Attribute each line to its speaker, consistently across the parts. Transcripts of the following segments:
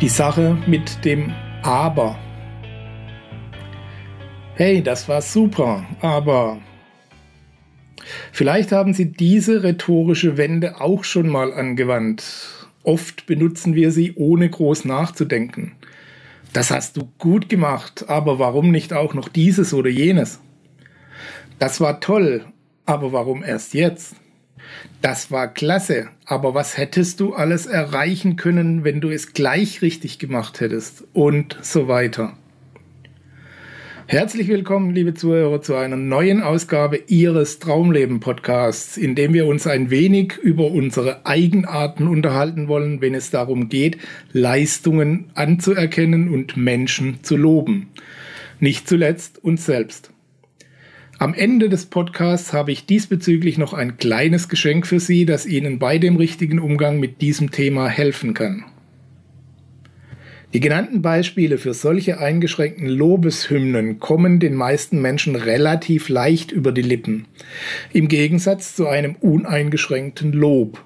Speaker 1: Die Sache mit dem Aber. Hey, das war super, aber vielleicht haben Sie diese rhetorische Wende auch schon mal angewandt. Oft benutzen wir sie, ohne groß nachzudenken. Das hast du gut gemacht, aber warum nicht auch noch dieses oder jenes? Das war toll, aber warum erst jetzt? Das war klasse, aber was hättest du alles erreichen können, wenn du es gleich richtig gemacht hättest? Und so weiter. Herzlich willkommen, liebe Zuhörer, zu einer neuen Ausgabe Ihres Traumleben Podcasts, in dem wir uns ein wenig über unsere Eigenarten unterhalten wollen, wenn es darum geht, Leistungen anzuerkennen und Menschen zu loben. Nicht zuletzt uns selbst. Am Ende des Podcasts habe ich diesbezüglich noch ein kleines Geschenk für Sie, das Ihnen bei dem richtigen Umgang mit diesem Thema helfen kann. Die genannten Beispiele für solche eingeschränkten Lobeshymnen kommen den meisten Menschen relativ leicht über die Lippen, im Gegensatz zu einem uneingeschränkten Lob.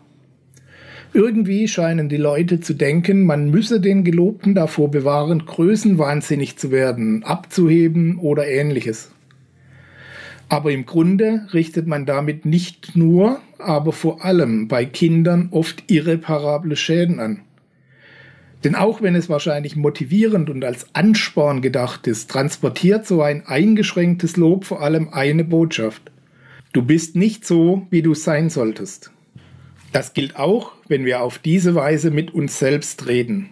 Speaker 1: Irgendwie scheinen die Leute zu denken, man müsse den Gelobten davor bewahren, größenwahnsinnig zu werden, abzuheben oder ähnliches. Aber im Grunde richtet man damit nicht nur, aber vor allem bei Kindern oft irreparable Schäden an. Denn auch wenn es wahrscheinlich motivierend und als Ansporn gedacht ist, transportiert so ein eingeschränktes Lob vor allem eine Botschaft. Du bist nicht so, wie du sein solltest. Das gilt auch, wenn wir auf diese Weise mit uns selbst reden.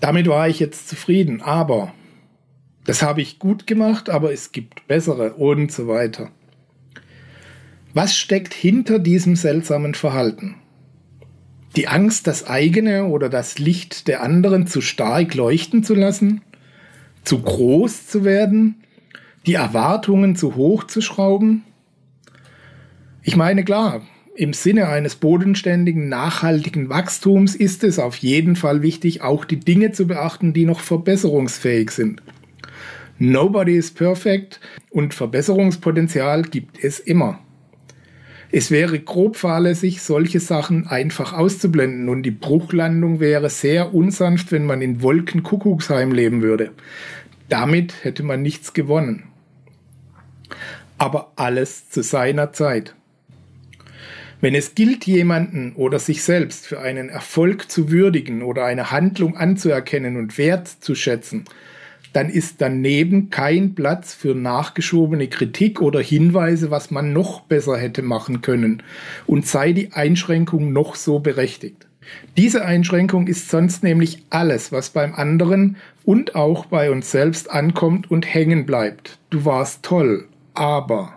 Speaker 1: Damit war ich jetzt zufrieden, aber das habe ich gut gemacht, aber es gibt bessere und so weiter. Was steckt hinter diesem seltsamen Verhalten? Die Angst, das eigene oder das Licht der anderen zu stark leuchten zu lassen? Zu groß zu werden? Die Erwartungen zu hoch zu schrauben? Ich meine, klar, im Sinne eines bodenständigen, nachhaltigen Wachstums ist es auf jeden Fall wichtig, auch die Dinge zu beachten, die noch verbesserungsfähig sind. Nobody is perfect und Verbesserungspotenzial gibt es immer. Es wäre grob fahrlässig, solche Sachen einfach auszublenden und die Bruchlandung wäre sehr unsanft, wenn man in Wolkenkuckucksheim leben würde. Damit hätte man nichts gewonnen. Aber alles zu seiner Zeit. Wenn es gilt, jemanden oder sich selbst für einen Erfolg zu würdigen oder eine Handlung anzuerkennen und wertzuschätzen, dann ist daneben kein Platz für nachgeschobene Kritik oder Hinweise, was man noch besser hätte machen können und sei die Einschränkung noch so berechtigt. Diese Einschränkung ist sonst nämlich alles, was beim anderen und auch bei uns selbst ankommt und hängen bleibt. Du warst toll, aber.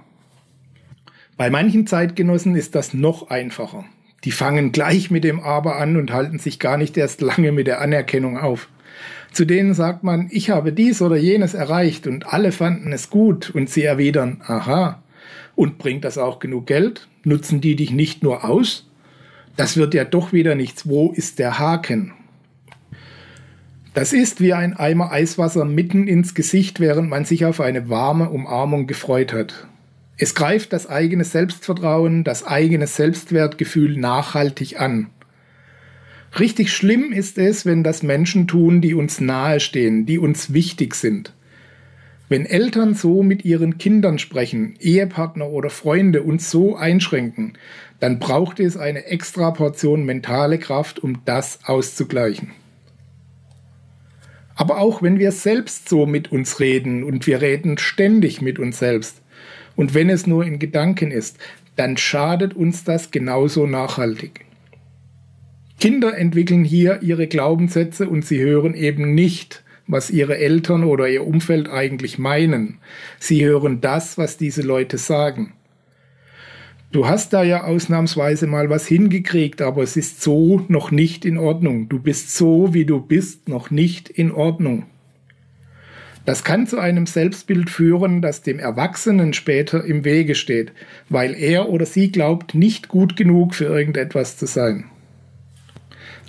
Speaker 1: Bei manchen Zeitgenossen ist das noch einfacher. Die fangen gleich mit dem Aber an und halten sich gar nicht erst lange mit der Anerkennung auf. Zu denen sagt man, ich habe dies oder jenes erreicht und alle fanden es gut und sie erwidern, aha. Und bringt das auch genug Geld? Nutzen die dich nicht nur aus? Das wird ja doch wieder nichts. Wo ist der Haken? Das ist wie ein Eimer Eiswasser mitten ins Gesicht, während man sich auf eine warme Umarmung gefreut hat. Es greift das eigene Selbstvertrauen, das eigene Selbstwertgefühl nachhaltig an. Richtig schlimm ist es, wenn das Menschen tun, die uns nahestehen, die uns wichtig sind. Wenn Eltern so mit ihren Kindern sprechen, Ehepartner oder Freunde uns so einschränken, dann braucht es eine extra Portion mentale Kraft, um das auszugleichen. Aber auch wenn wir selbst so mit uns reden und wir reden ständig mit uns selbst, und wenn es nur in Gedanken ist, dann schadet uns das genauso nachhaltig. Kinder entwickeln hier ihre Glaubenssätze und sie hören eben nicht, was ihre Eltern oder ihr Umfeld eigentlich meinen. Sie hören das, was diese Leute sagen. Du hast da ja ausnahmsweise mal was hingekriegt, aber es ist so noch nicht in Ordnung. Du bist so, wie du bist, noch nicht in Ordnung. Das kann zu einem Selbstbild führen, das dem Erwachsenen später im Wege steht, weil er oder sie glaubt, nicht gut genug für irgendetwas zu sein.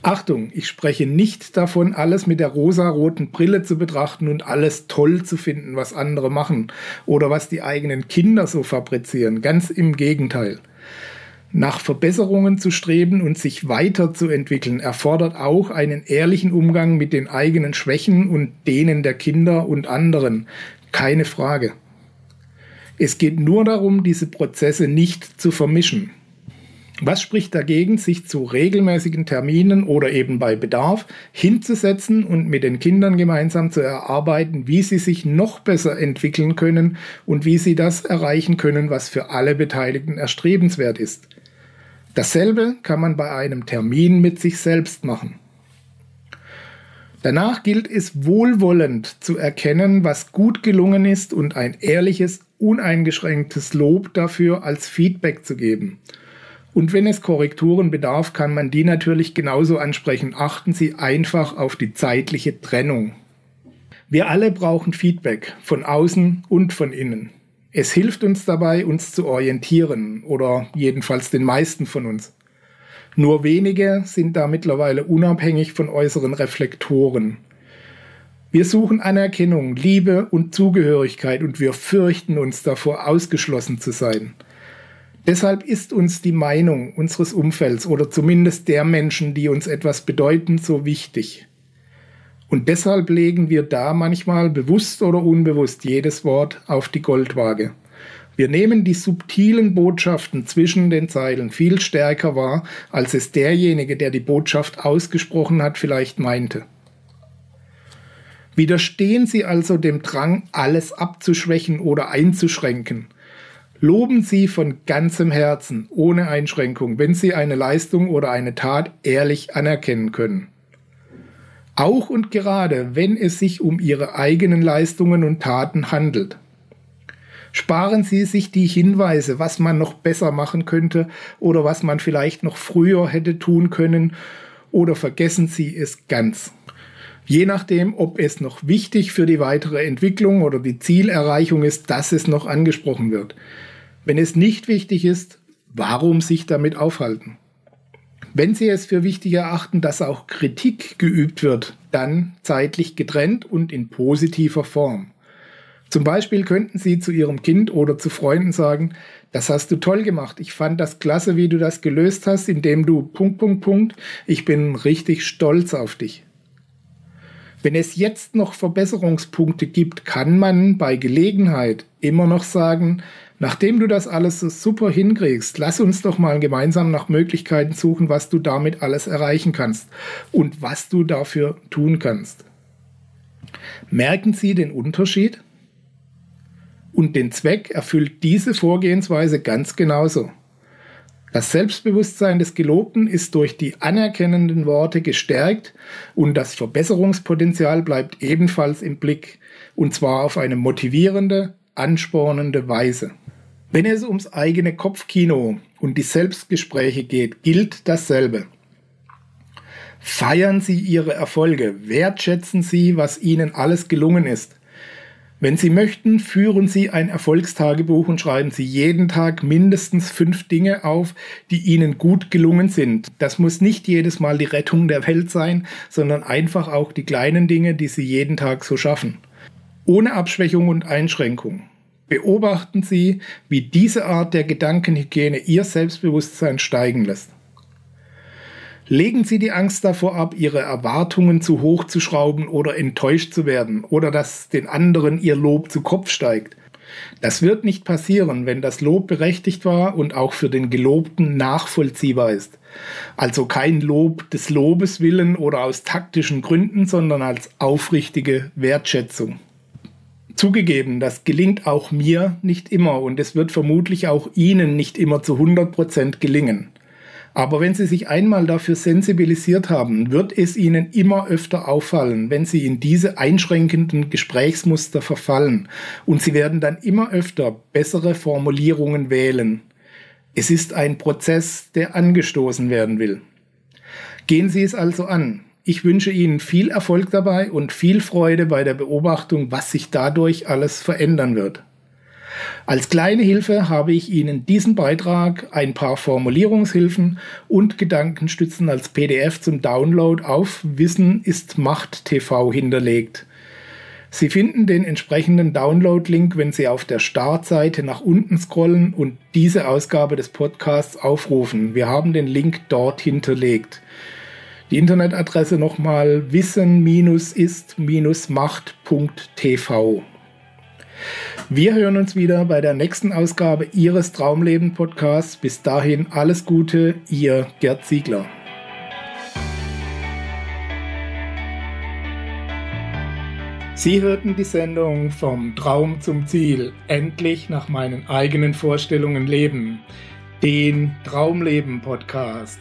Speaker 1: Achtung, ich spreche nicht davon, alles mit der rosaroten Brille zu betrachten und alles toll zu finden, was andere machen oder was die eigenen Kinder so fabrizieren. Ganz im Gegenteil. Nach Verbesserungen zu streben und sich weiterzuentwickeln erfordert auch einen ehrlichen Umgang mit den eigenen Schwächen und denen der Kinder und anderen. Keine Frage. Es geht nur darum, diese Prozesse nicht zu vermischen. Was spricht dagegen, sich zu regelmäßigen Terminen oder eben bei Bedarf hinzusetzen und mit den Kindern gemeinsam zu erarbeiten, wie sie sich noch besser entwickeln können und wie sie das erreichen können, was für alle Beteiligten erstrebenswert ist? Dasselbe kann man bei einem Termin mit sich selbst machen. Danach gilt es wohlwollend zu erkennen, was gut gelungen ist und ein ehrliches, uneingeschränktes Lob dafür als Feedback zu geben – und wenn es Korrekturen bedarf, kann man die natürlich genauso ansprechen. Achten Sie einfach auf die zeitliche Trennung. Wir alle brauchen Feedback von außen und von innen. Es hilft uns dabei, uns zu orientieren oder jedenfalls den meisten von uns. Nur wenige sind da mittlerweile unabhängig von äußeren Reflektoren. Wir suchen Anerkennung, Liebe und Zugehörigkeit und wir fürchten uns davor, ausgeschlossen zu sein. Deshalb ist uns die Meinung unseres Umfelds oder zumindest der Menschen, die uns etwas bedeuten, so wichtig. Und deshalb legen wir da manchmal bewusst oder unbewusst jedes Wort auf die Goldwaage. Wir nehmen die subtilen Botschaften zwischen den Zeilen viel stärker wahr, als es derjenige, der die Botschaft ausgesprochen hat, vielleicht meinte. Widerstehen Sie also dem Drang, alles abzuschwächen oder einzuschränken – Loben Sie von ganzem Herzen, ohne Einschränkung, wenn Sie eine Leistung oder eine Tat ehrlich anerkennen können. Auch und gerade, wenn es sich um Ihre eigenen Leistungen und Taten handelt. Sparen Sie sich die Hinweise, was man noch besser machen könnte oder was man vielleicht noch früher hätte tun können oder vergessen Sie es ganz. Je nachdem, ob es noch wichtig für die weitere Entwicklung oder die Zielerreichung ist, dass es noch angesprochen wird. Wenn es nicht wichtig ist, warum sich damit aufhalten? Wenn Sie es für wichtig erachten, dass auch Kritik geübt wird, dann zeitlich getrennt und in positiver Form. Zum Beispiel könnten Sie zu Ihrem Kind oder zu Freunden sagen, das hast du toll gemacht. Ich fand das klasse, wie du das gelöst hast, indem du Punkt, Punkt, Punkt. Ich bin richtig stolz auf dich. Wenn es jetzt noch Verbesserungspunkte gibt, kann man bei Gelegenheit immer noch sagen, Nachdem du das alles so super hinkriegst, lass uns doch mal gemeinsam nach Möglichkeiten suchen, was du damit alles erreichen kannst und was du dafür tun kannst. Merken Sie den Unterschied? Und den Zweck erfüllt diese Vorgehensweise ganz genauso. Das Selbstbewusstsein des Gelobten ist durch die anerkennenden Worte gestärkt und das Verbesserungspotenzial bleibt ebenfalls im Blick, und zwar auf eine motivierende, anspornende Weise. Wenn es ums eigene Kopfkino und die Selbstgespräche geht, gilt dasselbe. Feiern Sie Ihre Erfolge, wertschätzen Sie, was Ihnen alles gelungen ist. Wenn Sie möchten, führen Sie ein Erfolgstagebuch und schreiben Sie jeden Tag mindestens fünf Dinge auf, die Ihnen gut gelungen sind. Das muss nicht jedes Mal die Rettung der Welt sein, sondern einfach auch die kleinen Dinge, die Sie jeden Tag so schaffen. Ohne Abschwächung und Einschränkung. Beobachten Sie, wie diese Art der Gedankenhygiene Ihr Selbstbewusstsein steigen lässt. Legen Sie die Angst davor ab, Ihre Erwartungen zu hoch zu schrauben oder enttäuscht zu werden oder dass den anderen Ihr Lob zu Kopf steigt. Das wird nicht passieren, wenn das Lob berechtigt war und auch für den Gelobten nachvollziehbar ist. Also kein Lob des Lobes willen oder aus taktischen Gründen, sondern als aufrichtige Wertschätzung. Zugegeben, das gelingt auch mir nicht immer und es wird vermutlich auch Ihnen nicht immer zu 100% gelingen. Aber wenn Sie sich einmal dafür sensibilisiert haben, wird es Ihnen immer öfter auffallen, wenn Sie in diese einschränkenden Gesprächsmuster verfallen und Sie werden dann immer öfter bessere Formulierungen wählen. Es ist ein Prozess, der angestoßen werden will. Gehen Sie es also an. Ich wünsche Ihnen viel Erfolg dabei und viel Freude bei der Beobachtung, was sich dadurch alles verändern wird. Als kleine Hilfe habe ich Ihnen diesen Beitrag, ein paar Formulierungshilfen und Gedankenstützen als PDF zum Download auf Wissen ist Macht TV hinterlegt. Sie finden den entsprechenden Download-Link, wenn Sie auf der Startseite nach unten scrollen und diese Ausgabe des Podcasts aufrufen. Wir haben den Link dort hinterlegt. Die Internetadresse nochmal wissen-ist-macht.tv. Wir hören uns wieder bei der nächsten Ausgabe Ihres Traumleben Podcasts. Bis dahin alles Gute, Ihr Gerd Ziegler. Sie hörten die Sendung Vom Traum zum Ziel, endlich nach meinen eigenen Vorstellungen leben, den Traumleben Podcast.